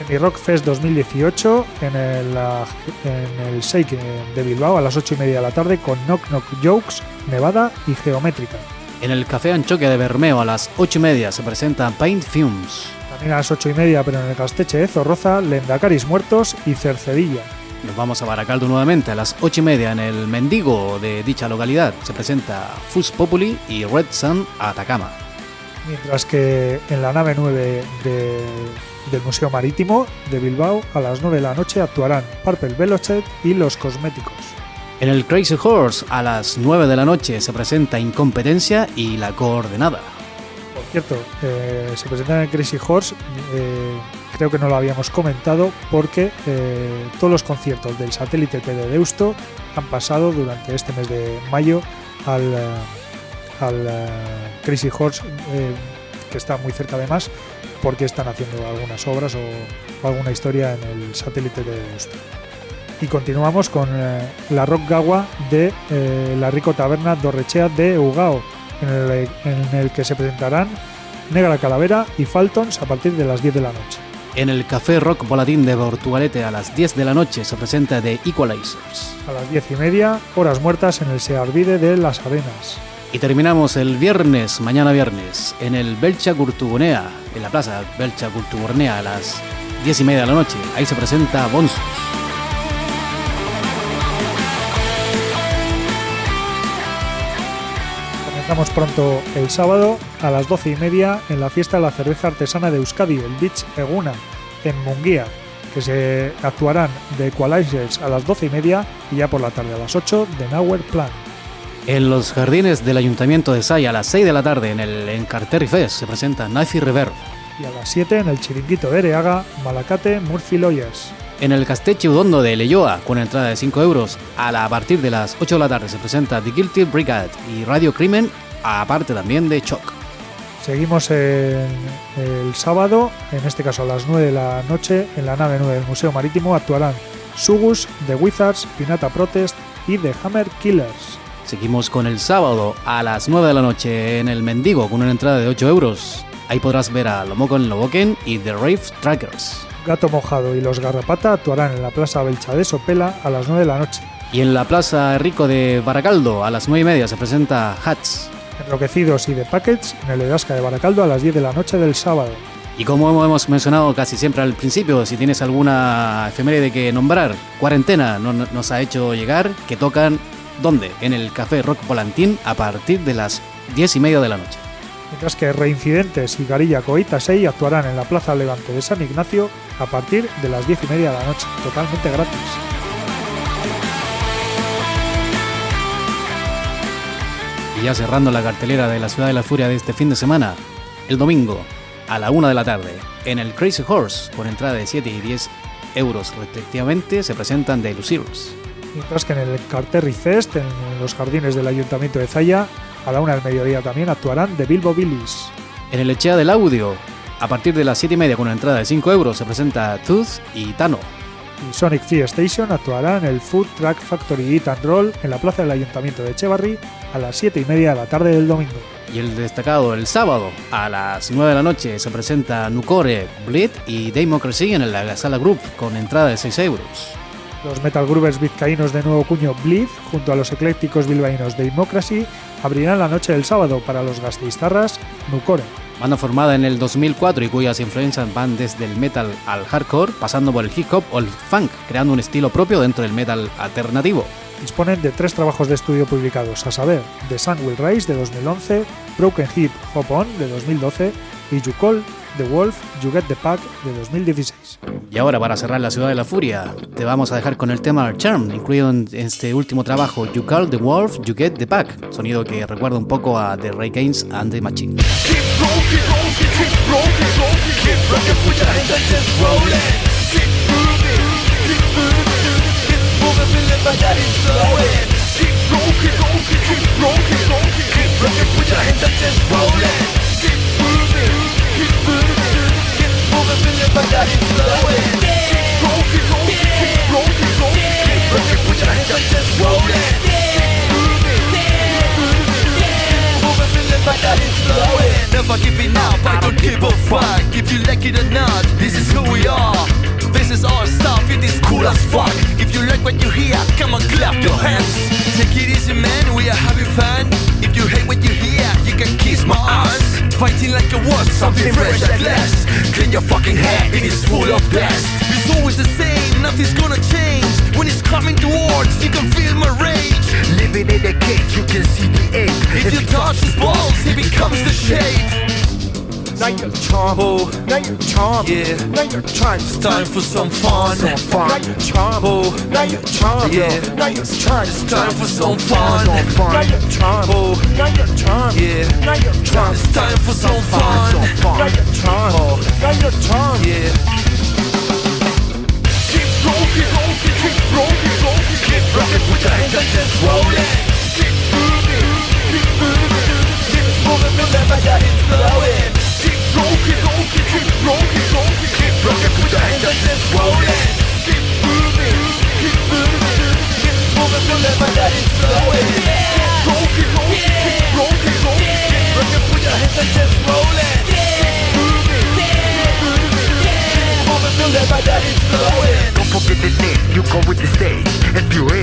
Mi Rock Fest 2018 en el, en el Shake de Bilbao a las 8 y media de la tarde con Knock Knock Jokes, Nevada y Geométrica. En el Café Anchoque de Bermeo a las 8 y media se presenta Paint Fumes. También a las 8 y media, pero en el Gasteche de Zorroza, Lendacaris Muertos y Cercedilla. Nos vamos a Baracaldo nuevamente a las 8 y media en el Mendigo de dicha localidad. Se presenta Fus Populi y Red Sun Atacama. Mientras que en la nave 9 de- del Museo Marítimo de Bilbao a las 9 de la noche actuarán Purple Velocet y Los Cosméticos. En el Crazy Horse a las 9 de la noche se presenta Incompetencia y La Coordenada. Por cierto, eh, se presentan en el Crazy Horse, eh, creo que no lo habíamos comentado, porque eh, todos los conciertos del satélite de Deusto han pasado durante este mes de mayo al, eh, al eh, Crazy Horse, eh, que está muy cerca además, porque están haciendo algunas obras o, o alguna historia en el satélite de Deusto. Y continuamos con eh, la Rock Gawa de eh, la Rico Taberna Dorrechea de Ugao, en el, en el que se presentarán Negra Calavera y Faltons a partir de las 10 de la noche. En el Café Rock Volatín de Portugalete a las 10 de la noche se presenta The Equalizers. A las 10 y media, horas muertas en el Searvide de Las Arenas. Y terminamos el viernes, mañana viernes, en el Belcha Curtubonea, en la plaza Belcha Curtubonea a las 10 y media de la noche. Ahí se presenta Bonsus. Comenzamos pronto el sábado a las 12 y media en la fiesta de la cerveza artesana de Euskadi, el Beach Eguna, en Munguía, que se actuarán de Equalizers a las 12 y media y ya por la tarde a las 8 de Nowhere Plan. En los jardines del Ayuntamiento de Saya a las 6 de la tarde en el Encarterri Fest se presenta y Reverb. Y a las 7 en el Chiringuito de Ereaga, Malacate, Murphy Lawyers. En el Casteche Udondo de Leyoa, con entrada de 5 euros, a, la, a partir de las 8 de la tarde se presenta The Guilty Brigade y Radio Crimen, aparte también de Choc. Seguimos en el sábado, en este caso a las 9 de la noche, en la nave 9 del Museo Marítimo actuarán Sugus, The Wizards, Pinata Protest y The Hammer Killers. Seguimos con el sábado a las 9 de la noche en el Mendigo con una entrada de 8 euros. Ahí podrás ver a Lomocon Loboken y The Rave Trackers. Gato Mojado y Los Garrapata actuarán en la Plaza Belcha de Sopela a las 9 de la noche. Y en la Plaza Rico de Baracaldo a las 9 y media se presenta Hats. Enroquecidos y The Packets en el Edasca de Baracaldo a las 10 de la noche del sábado. Y como hemos mencionado casi siempre al principio, si tienes alguna efeméride que nombrar, cuarentena no- no- nos ha hecho llegar que tocan ¿dónde? En el Café Rock Volantín a partir de las 10 y media de la noche. Mientras que Reincidentes y Garilla Coita 6 actuarán en la Plaza Levante de San Ignacio a partir de las 10 y media de la noche, totalmente gratis. Y ya cerrando la cartelera de la Ciudad de la Furia de este fin de semana, el domingo a la 1 de la tarde, en el Crazy Horse, con entrada de 7 y 10 euros respectivamente, se presentan The Lucirs. Mientras que en el Carterri Fest, en los jardines del Ayuntamiento de Zaya, a la una del mediodía también actuarán The Bilbo Billies. En el Echea del Audio, a partir de las 7 y media con una entrada de 5 euros, se presenta Tooth y Tano. Y Sonic Free Station actuará en el Food Truck Factory Eat and Roll en la plaza del Ayuntamiento de Echevarri a las 7 y media de la tarde del domingo. Y el destacado el sábado, a las 9 de la noche, se presenta Nucore, Bleed y Democracy en la sala Group, con entrada de 6 euros. Los metal groovers vizcaínos de nuevo cuño Bleed, junto a los eclécticos bilbaínos de Democracy, abrirán la noche del sábado para los gasteiztarras Nucore. banda formada en el 2004 y cuyas influencias van desde el metal al hardcore, pasando por el hip hop o el funk, creando un estilo propio dentro del metal alternativo. Disponen de tres trabajos de estudio publicados, a saber, The Sun Will Rise de 2011, Broken Hip Hop On de 2012 y You Call The Wolf, You Get The Pack de 2016. Y ahora, para cerrar la ciudad de la furia, te vamos a dejar con el tema Charm, incluido en este último trabajo, You Call the Wolf, You Get the Pack, sonido que recuerda un poco a The Ray Gaines and the Machine. Never giving up, I don't give a fuck. If you like it or not, this is who we are This is our stuff, it is cool as fuck. If you like what you hear, come on clap your hands. Take it easy man, we are having fun. If you hate what you hear, you can kiss my ass. Fighting like a war, something fresh at last. Clean your fucking head, it is full of dust. It's always the same, nothing's gonna change. When it's coming towards, you can feel my rage. Living in a cage, you can see the ache If you touch his balls, he becomes the shape Now you're charmed. Oh, Now you're charmed. Yeah. Now you're charmed. it's time for some fun Now you're charmed. Oh, Now you're charmed. Yeah. Now you're charmed. It's time for some fun Now you're charmed. Oh, Now you're charmed. Yeah. Now you're charmed. It's time for some fun Now you're charmed. Oh. Now you're charmed. Yeah Keep rolling, rolling, keep rolling, rolling, keep rocking, put your hands and just roll it. Keep moving, keep moving, keep moving, feel that fire is blowing. Keep rolling, rolling, keep rolling, rolling, keep rocking, put your hands and just roll it. Keep moving, keep moving, keep moving, feel that fire is blowing. Keep rolling, rolling, keep rolling, rolling, keep rocking, put your hands and just roll it. Keep moving, keep moving, keep moving, feel that fire is blowing. Don't forget the name, you go with the stage If you hate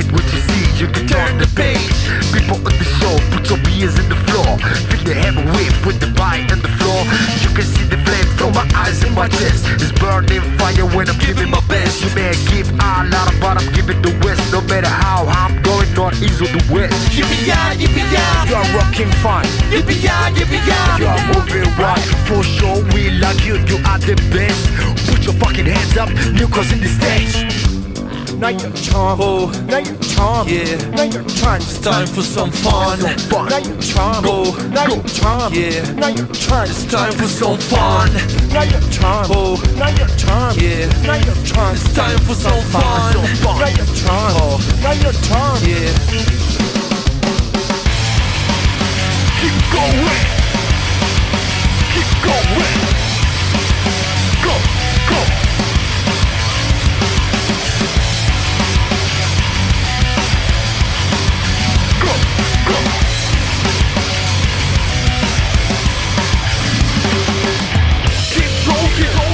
may give a lot, but I'm giving the west. No matter how I'm going north, east or the west Yippee-yah, yippee-yah You're rocking fun Yippee-yah, yippee-yah You're moving right. For sure, we like you, you are the best. Put your fucking hands up, new cause in the stage. Now you're charmed. Oh, Now you're charmed. Yeah. Now you're charmed. It's time for some fun. Now you're charmed. Go, Now you're charmed. Yeah. Oh. Now you're charmed. It's time for some fun. Now you're charmed. Oh. Now you're charmed. Yeah. Now you're charmed. It's time for some fun. Now you're charmed. Oh. Now you're charmed. Yeah. Keep going. Keep going. Go, go. Go,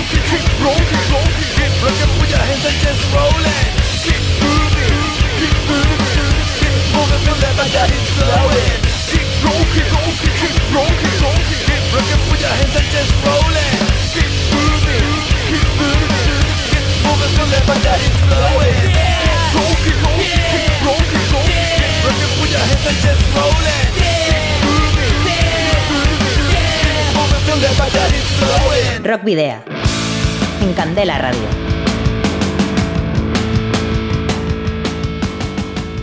keep rolling. Rock Video. En Candela Radio.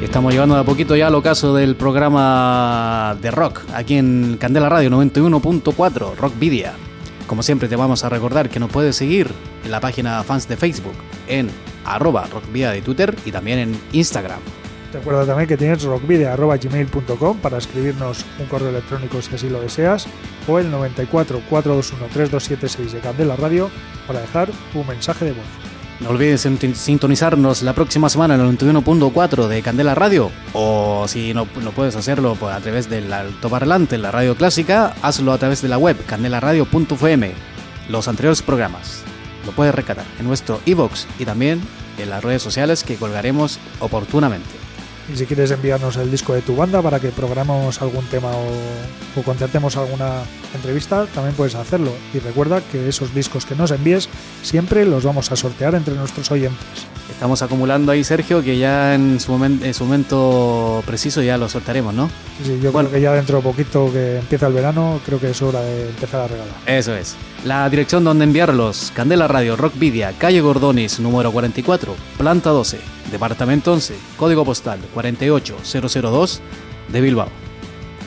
Estamos llegando de a poquito ya al ocaso del programa de rock, aquí en Candela Radio 91.4, Rock. Como siempre te vamos a recordar que nos puedes seguir en la página fans de Facebook, en arroba rockvidia de Twitter y también en Instagram. Recuerda también que tienes rockvideo.gmail.com para escribirnos un correo electrónico si así lo deseas o el 94 421 3276 de Candela Radio para dejar un mensaje de voz. No olvides sintonizarnos la próxima semana en el 91.4 de Candela Radio. O si no, no puedes hacerlo a través del altoparlante, la radio clásica, hazlo a través de la web candelaradio.fm. Los anteriores programas lo puedes recatar en nuestro iVoox y también en las redes sociales que colgaremos oportunamente. Y si quieres enviarnos el disco de tu banda para que programemos algún tema o, o concertemos alguna entrevista, también puedes hacerlo. Y recuerda que esos discos que nos envíes siempre los vamos a sortear entre nuestros oyentes. Estamos acumulando ahí, Sergio, que ya en su, momen- en su momento preciso ya lo soltaremos, ¿no? Sí, yo Bueno. creo que ya dentro de poquito que empieza el verano, creo que es hora de empezar a regalar. Eso es. La dirección donde enviarlos, Candela Radio, Rockvidia, calle Gordonis, número 44, planta 12, departamento 11, código postal 48002 de Bilbao.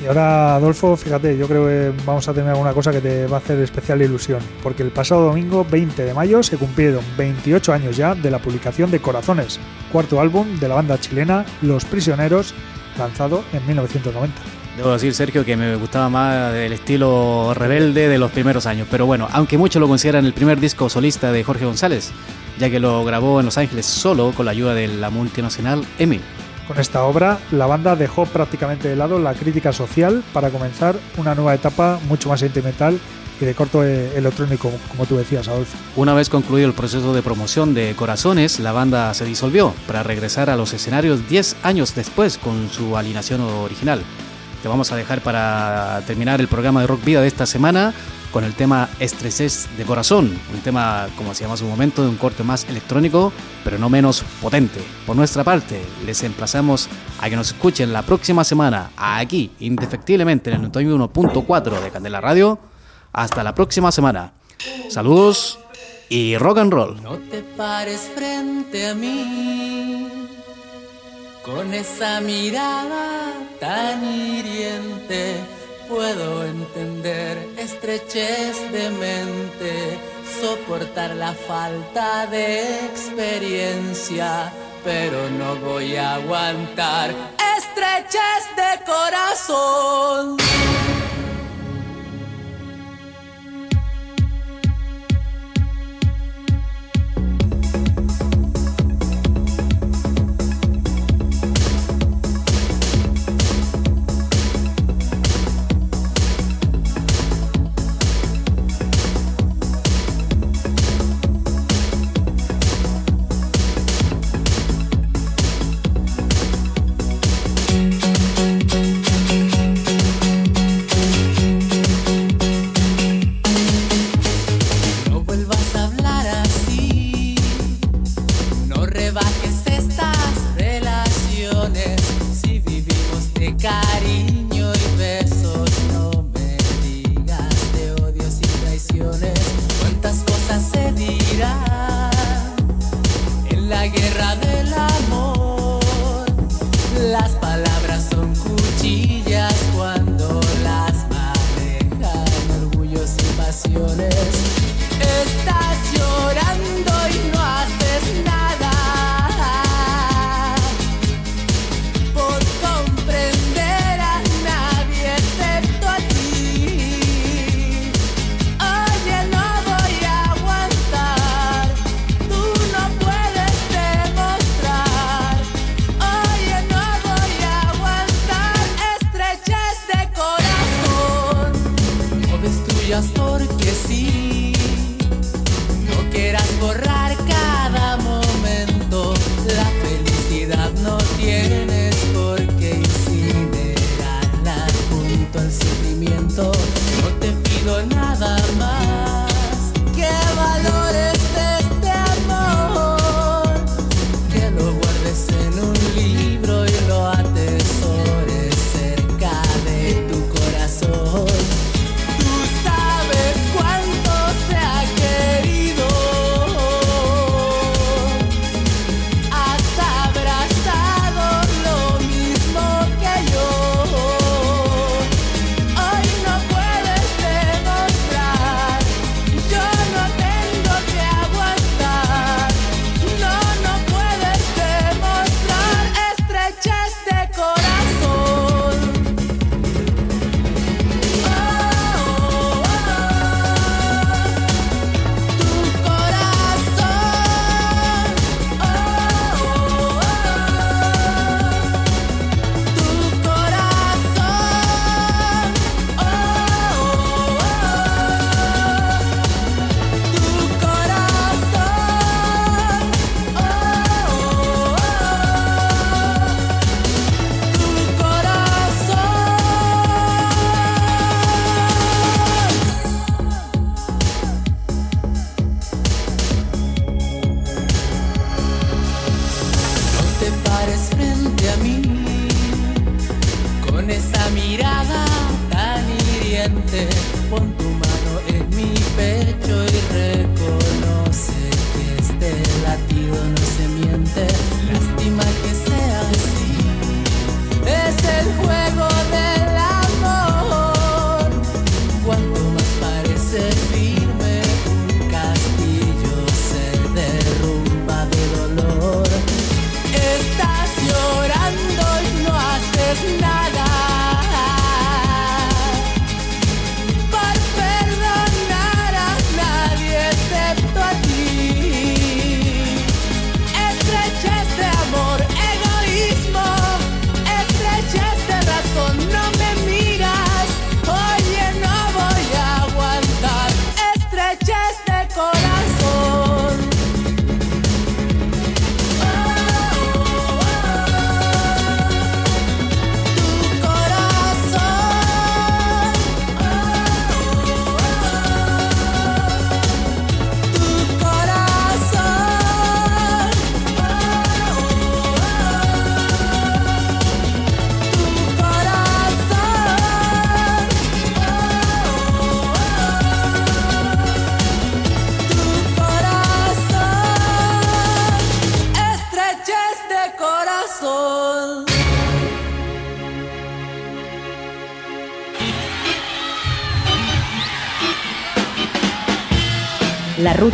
Y ahora, Adolfo, fíjate, yo creo que vamos a tener alguna cosa que te va a hacer especial ilusión, porque el pasado domingo 20 de mayo se cumplieron 28 años ya de la publicación de Corazones, cuarto álbum de la banda chilena Los Prisioneros, lanzado en 1990. Debo decir, Sergio, que me gustaba más el estilo rebelde de los primeros años. Pero bueno, aunque muchos lo consideran el primer disco solista de Jorge González, ya que lo grabó en Los Ángeles solo con la ayuda de la multinacional EMI. Con esta obra, la banda dejó prácticamente de lado la crítica social para comenzar una nueva etapa mucho más sentimental y de corto eh, electrónico, como tú decías, Adolfo. Una vez concluido el proceso de promoción de Corazones, la banda se disolvió para regresar a los escenarios 10 años después con su alineación original. Te vamos a dejar para terminar el programa de Rock Vida de esta semana con el tema Estreses de Corazón, un tema, como se su momento, de un corte más electrónico, pero no menos potente. Por nuestra parte, les emplazamos a que nos escuchen la próxima semana aquí, indefectiblemente, en el 91.4 de Candela Radio. Hasta la próxima semana. Saludos y rock and roll. No te pares frente a mí con esa mirada tan hiriente. Puedo entender estrechez de mente, soportar la falta de experiencia, pero no voy a aguantar estrechez de corazón. Mirada tan hiriente. Pon tu mano en mi pecho y reconoce que este latido no se miente. Lástima que sea así. Es el juego